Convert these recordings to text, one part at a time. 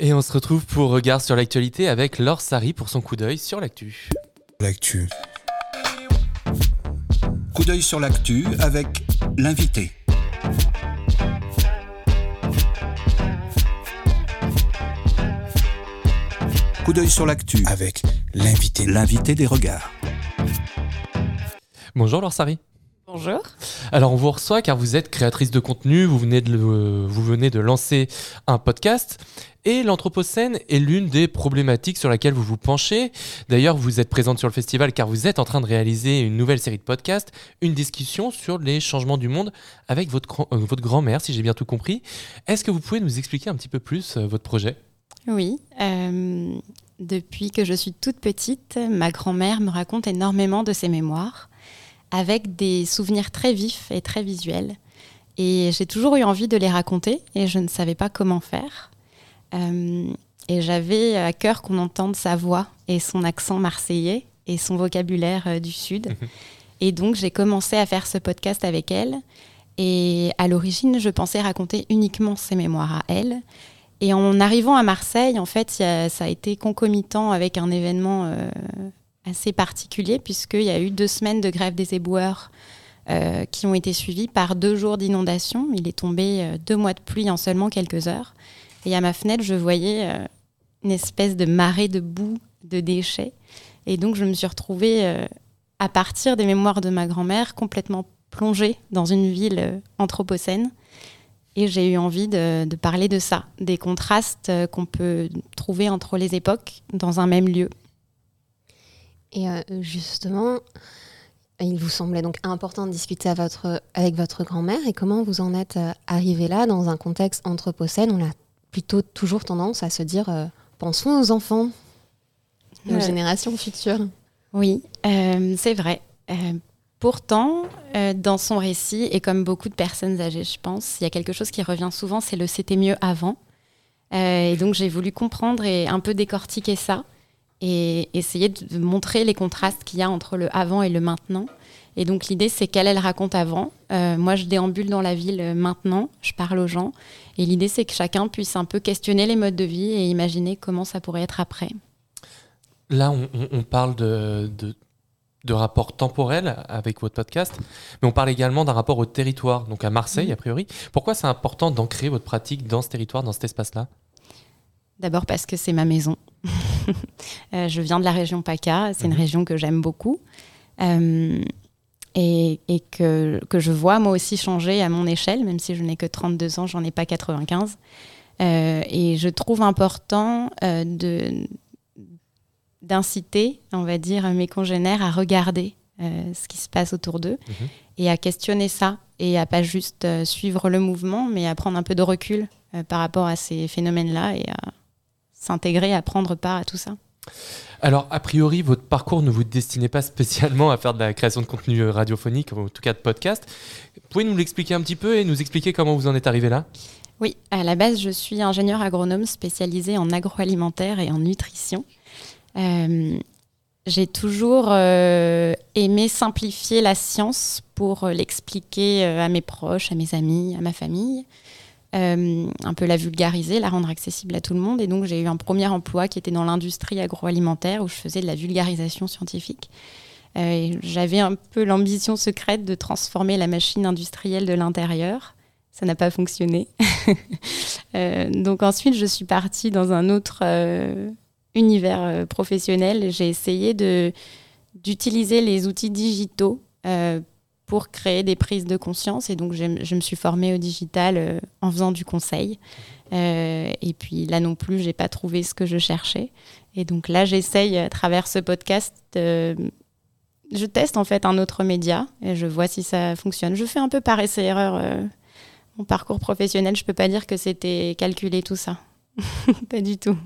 Et on se retrouve pour Regard sur l'actualité avec Laure Sari pour son coup d'œil sur l'actu. L'actu. Coup d'œil sur l'actu avec l'invité. Coup d'œil sur l'actu avec l'invité. L'invité des regards. Bonjour Laure Sari. Bonjour. Alors on vous reçoit car vous êtes créatrice de contenu, vous venez de, vous venez de lancer un podcast et l'Anthropocène est l'une des problématiques sur laquelle vous vous penchez. D'ailleurs vous êtes présente sur le festival car vous êtes en train de réaliser une nouvelle série de podcasts, une discussion sur les changements du monde avec votre, euh, votre grand-mère si j'ai bien tout compris. Est-ce que vous pouvez nous expliquer un petit peu plus euh, votre projet? Oui. euh, depuis que je suis toute petite, ma grand-mère me raconte énormément de ses mémoires, avec des souvenirs très vifs et très visuels. Et j'ai toujours eu envie de les raconter, et je ne savais pas comment faire. Euh, et j'avais à cœur qu'on entende sa voix et son accent marseillais et son vocabulaire euh, du Sud. Et donc j'ai commencé à faire ce podcast avec elle. Et à l'origine, je pensais raconter uniquement ses mémoires à elle. Et en arrivant à Marseille, en fait, a- ça a été concomitant avec un événement euh, assez particulier, puisqu'il y a eu deux semaines de grève des éboueurs euh, qui ont été suivies par deux jours d'inondation. Il est tombé euh, deux mois de pluie en seulement quelques heures. Et à ma fenêtre, je voyais euh, une espèce de marée de boue, de déchets. Et donc, je me suis retrouvée, à partir des mémoires de ma grand-mère, complètement plongée dans une ville anthropocène. Et j'ai eu envie de, parler de ça, des contrastes qu'on peut trouver entre les époques dans un même lieu. Et euh, justement, il vous semblait donc important de discuter à votre, avec votre grand-mère. Et comment vous en êtes euh, arrivé là dans un contexte anthropocène On a plutôt toujours tendance à se dire euh, pensons aux enfants, aux Ouais. générations futures. Oui, euh, c'est vrai. Euh, pourtant, dans son récit, et comme beaucoup de personnes âgées, je pense, il y a quelque chose qui revient souvent, c'est le c'était mieux avant. Et donc j'ai voulu comprendre et un peu décortiquer ça et essayer de montrer les contrastes qu'il y a entre le avant et le maintenant. Et donc l'idée, c'est qu'elle, elle raconte avant. Euh, moi, je déambule dans la ville euh, maintenant, je parle aux gens. Et l'idée, c'est que chacun puisse un peu questionner les modes de vie et imaginer comment ça pourrait être après. Là, on, parle de, de, de rapport temporel avec votre podcast, mais on parle également d'un rapport au territoire, donc à Marseille, Mhm. a priori. Pourquoi c'est important d'ancrer votre pratique dans ce territoire, dans cet espace-là? D'abord parce que c'est ma maison. Euh, je viens de la région PACA, c'est une Mhm. région que j'aime beaucoup. Euh, et et que, que je vois moi aussi changer à mon échelle, même si je n'ai que 32 ans, j'en ai pas 95. Euh, et je trouve important euh, de d'inciter, on va dire, mes congénères à regarder ce qui se passe autour d'eux Mhm. et à questionner ça et à pas juste suivre le mouvement, mais à prendre un peu de recul par rapport à ces phénomènes-là et à s'intégrer, à prendre part à tout ça. Alors, a priori, votre parcours ne vous destinez pas spécialement à faire de la création de contenu euh, radiophonique, ou en tout cas de podcast. Pouvez nous l'expliquer un petit peu et nous expliquer comment vous en êtes arrivé là? Oui, à la base, je suis ingénieur agronome spécialisé en agroalimentaire et en nutrition. Euh, j'ai toujours euh, aimé simplifier la science pour l'expliquer à mes proches, à mes amis, à ma famille. Euh, un peu la vulgariser, la rendre accessible à tout le monde. Et donc, j'ai eu un premier emploi qui était dans l'industrie agroalimentaire où je faisais de la vulgarisation scientifique. Euh, J'avais un peu l'ambition secrète de transformer la machine industrielle de l'intérieur. Ça n'a pas fonctionné. Euh, donc ensuite, je suis partie dans un autre univers professionnel. J'ai essayé d'utiliser les outils digitaux pour créer des prises de conscience. Et donc, je me suis formée au digital euh, en faisant du conseil. Euh, et puis là non plus, j'ai pas trouvé ce que je cherchais. Et donc là, j'essaye à travers ce podcast. euh, je teste en fait un autre média et je vois si ça fonctionne. Je fais un peu par essai-erreur euh, mon parcours professionnel. Je peux pas dire que c'était calculé tout ça. pas du tout.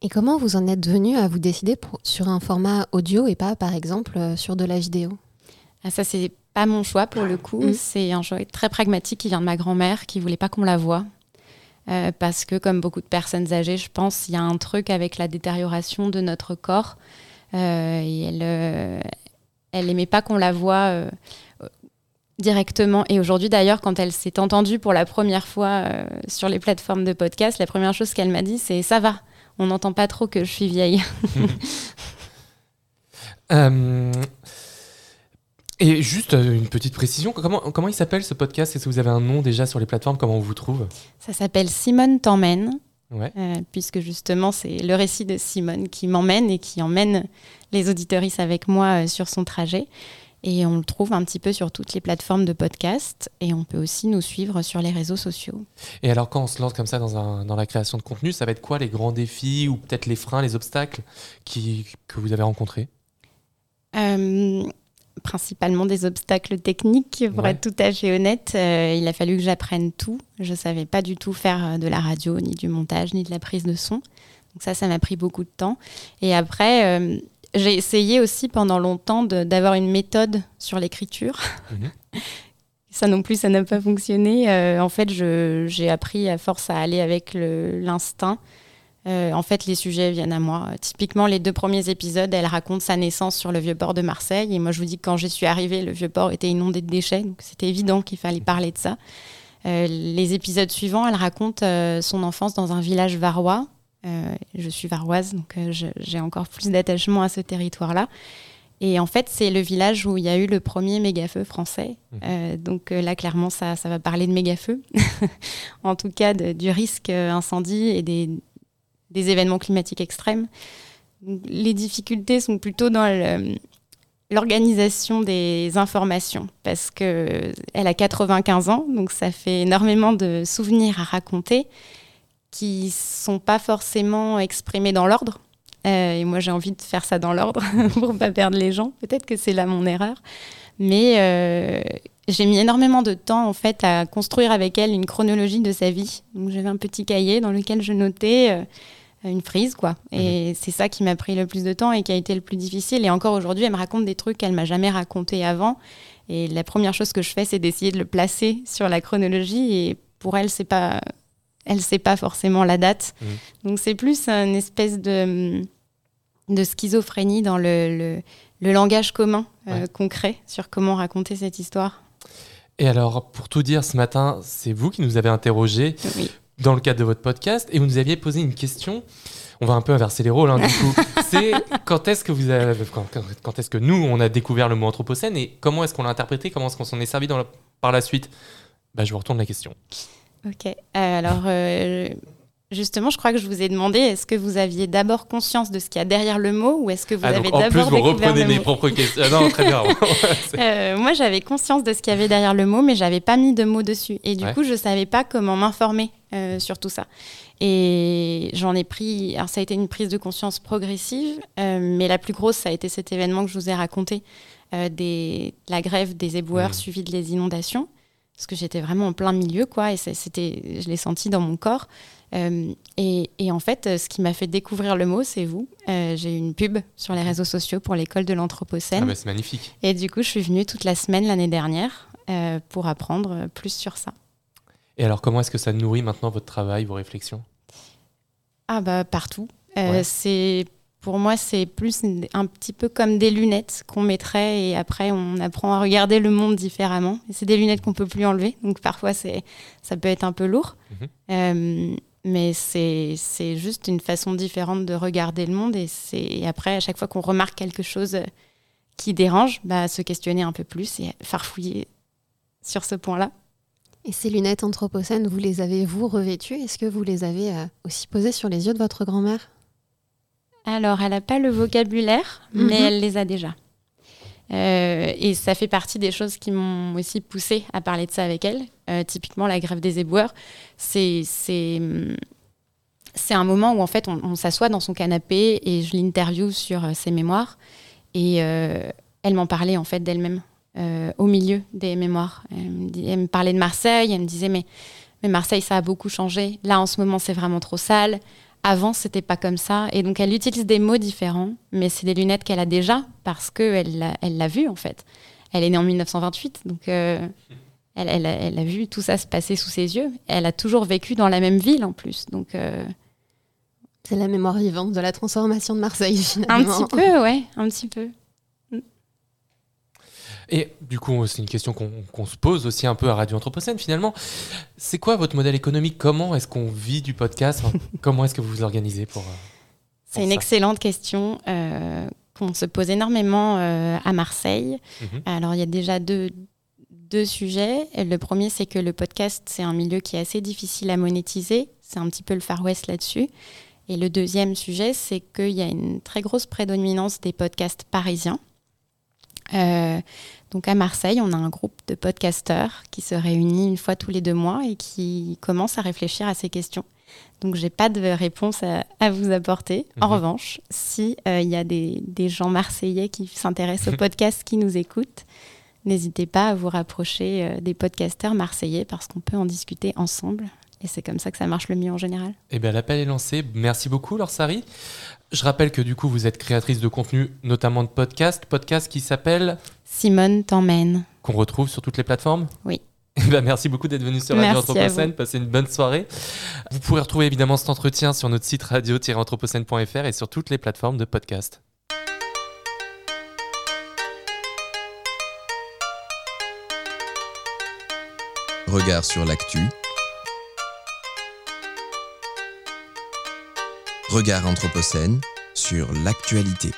Et comment vous en êtes venu à vous décider pour- sur un format audio et pas, par exemple, sur de la vidéo? Ah, ça, c'est pas mon choix pour le coup. Mm. C'est un choix très pragmatique qui vient de ma grand-mère qui voulait pas qu'on la voie. Euh, parce que, comme beaucoup de personnes âgées, je pense, il y a un truc avec la détérioration de notre corps. Euh, et elle, euh, elle aimait pas qu'on la voie euh, directement. Et aujourd'hui, d'ailleurs, quand elle s'est entendue pour la première fois euh, sur les plateformes de podcast, la première chose qu'elle m'a dit, c'est ça va. On n'entend pas trop que je suis vieille. Euh, et juste euh, une petite précision, comment, comment il s'appelle ce podcast? Est-ce que vous avez un nom déjà sur les plateformes? Comment on vous trouve? Ça s'appelle Simone t'emmène. Ouais. puisque justement c'est le récit de Simone qui m'emmène et qui emmène les auditoristes avec moi sur son trajet. Et on le trouve un petit peu sur toutes les plateformes de podcast. Et on peut aussi nous suivre sur les réseaux sociaux. Et alors, quand on se lance comme ça dans, un, dans la création de contenu, ça va être quoi les grands défis ou peut-être les freins, les obstacles qui, que vous avez rencontrés? Euh, Principalement des obstacles techniques, pour être tout à fait honnête. Euh, il a fallu que j'apprenne tout. Je ne savais pas du tout faire euh, de la radio, ni du montage, ni de la prise de son. Donc ça, ça m'a pris beaucoup de temps. Et après, j'ai essayé aussi pendant longtemps d'avoir une méthode sur l'écriture. Mhm. ça non plus, ça n'a pas fonctionné. Euh, en fait, j'ai appris à force à aller avec l'instinct. Euh, en fait, les sujets viennent à moi. Typiquement, les deux premiers épisodes, elle raconte sa naissance sur le vieux port de Marseille. Et moi, je vous dis que quand je suis arrivée, le vieux port était inondé de déchets. Donc, c'était évident qu'il fallait parler de ça. Euh, les épisodes suivants, elle raconte son enfance dans un village varois. Euh, je suis varoise, donc euh, j'ai encore plus d'attachement à ce territoire-là. Et en fait, c'est le village où il y a eu le premier méga-feu français. Euh, donc là, clairement, ça, ça va parler de méga-feu. en tout cas, du risque incendie et des, des événements climatiques extrêmes. les difficultés sont plutôt dans l'organisation des informations parce que elle a 95 ans, donc ça fait énormément de souvenirs à raconter qui sont pas forcément exprimés dans l'ordre. Euh, et moi, j'ai envie de faire ça dans l'ordre pour pas perdre les gens. Peut-être que c'est là mon erreur. Mais euh, j'ai mis énormément de temps en fait à construire avec elle une chronologie de sa vie. J'avais un petit cahier dans lequel je notais euh, une frise quoi. Et mhm. c'est ça qui m'a pris le plus de temps et qui a été le plus difficile. Et encore aujourd'hui, elle me raconte des trucs qu'elle m'a jamais raconté avant. Et la première chose que je fais, c'est d'essayer de le placer sur la chronologie. Et pour elle, c'est pas elle sait pas forcément la date. Mmh. Donc c'est plus une espèce de, de schizophrénie dans le, le, langage commun euh, concret sur comment raconter cette histoire. Et alors, pour tout dire, ce matin, c'est vous qui nous avez interrogé dans le cadre de votre podcast et vous nous aviez posé une question. On va un peu inverser les rôles, hein, du coup. c'est quand est-ce que vous avez, quand, est-ce que nous on a découvert le mot anthropocène et comment est-ce qu'on l'a interprété, comment est-ce qu'on s'en est servi dans par la suite? Bah, je vous retourne la question. Ok. Euh, alors, euh, justement, je crois que je vous ai demandé est-ce que vous aviez d'abord conscience de ce qu'il y a derrière le mot ou est-ce que vous ah, avez d'abord. En plus, vous reprenez mes propres questions. Ah non, très bien. Euh, moi, j'avais conscience de ce qu'il y avait derrière le mot, mais j'avais pas mis de mots dessus. Et du coup, je savais pas comment m'informer sur tout ça. Et j'en ai pris. Alors, ça a été une prise de conscience progressive, mais la plus grosse, ça a été cet événement que je vous ai raconté. Des, la grève des éboueurs mmh. suivie des inondations parce que j'étais vraiment en plein milieu, quoi, et c'était, je l'ai senti dans mon corps. Euh, et, en fait, ce qui m'a fait découvrir le mot, c'est vous. Euh, j'ai eu une pub sur les réseaux sociaux pour l'école de l'Anthropocène. Ah c'est magnifique. Et du coup, je suis venue toute la semaine l'année dernière euh, pour apprendre plus sur ça. Et alors, comment est-ce que ça nourrit maintenant votre travail, vos réflexions? Ah bah partout. C'est pour moi, c'est plus un petit peu comme des lunettes qu'on mettrait et après on apprend à regarder le monde différemment. C'est des lunettes qu'on peut plus enlever, donc parfois c'est ça peut être un peu lourd, mhm. euh, mais c'est juste une façon différente de regarder le monde et c'est après à chaque fois qu'on remarque quelque chose qui dérange, bah, se questionner un peu plus et farfouiller sur ce point-là. Et ces lunettes anthropocènes, vous les avez vous revêtues? Est-ce que vous les avez euh, aussi posées sur les yeux de votre grand-mère? Alors, elle n'a pas le vocabulaire, mais mhm. elle les a déjà. Euh, et ça fait partie des choses qui m'ont aussi poussé à parler de ça avec elle. Euh, typiquement, la grève des éboueurs, c'est c'est un moment où en fait on, s'assoit dans son canapé et je l'interview sur ses mémoires et elle m'en parlait en fait d'elle-même au milieu des mémoires. Elle me, elle me, parlait de Marseille, elle me disait mais, mais Marseille ça a beaucoup changé. Là en ce moment c'est vraiment trop sale. Avant, c'était pas comme ça. Et donc, elle utilise des mots différents, mais c'est des lunettes qu'elle a déjà parce qu'elle l'a elle l'a vu, en fait. Elle est née en 1928, donc euh, elle, elle, elle, a vu tout ça se passer sous ses yeux. Elle a toujours vécu dans la même ville, en plus. Donc. Euh, c'est la mémoire vivante de la transformation de Marseille, finalement. Un petit peu, ouais, un petit peu. Et du coup, c'est une question qu'on se pose aussi un peu à Radio Anthropocène finalement. C'est quoi votre modèle économique? Comment est-ce qu'on vit du podcast? Comment est-ce que vous vous organisez pour... Euh, c'est une excellente question euh, qu'on se pose énormément euh, à Marseille. Mhm. Alors, il y a déjà deux, deux sujets. Le premier, c'est que le podcast, c'est un milieu qui est assez difficile à monétiser. C'est un petit peu le Far West là-dessus. Et le deuxième sujet, c'est qu'il y a une très grosse prédominance des podcasts parisiens. Euh, donc à Marseille, on a un groupe de podcasteurs qui se réunit une fois tous les deux mois et qui commence à réfléchir à ces questions. Donc j'ai pas de réponse à, vous apporter. En mhm. revanche, si il euh, y a des, des, gens marseillais qui s'intéressent au podcast, qui nous écoutent, n'hésitez pas à vous rapprocher euh, des podcasteurs marseillais parce qu'on peut en discuter ensemble. Et c'est comme ça que ça marche le mieux en général. Eh bien, l'appel est lancé. Merci beaucoup, Laure Sari. Je rappelle que du coup, vous êtes créatrice de contenu, notamment de podcasts. Podcast qui s'appelle Simone t'emmène. Qu'on retrouve sur toutes les plateformes Oui. Eh ben, merci beaucoup d'être venu sur Radio Anthropocène. Passez une bonne soirée. Vous pourrez retrouver évidemment cet entretien sur notre site radio-anthropocène.fr et sur toutes les plateformes de podcast. Regard sur l'actu. Regard Anthropocène sur l'actualité.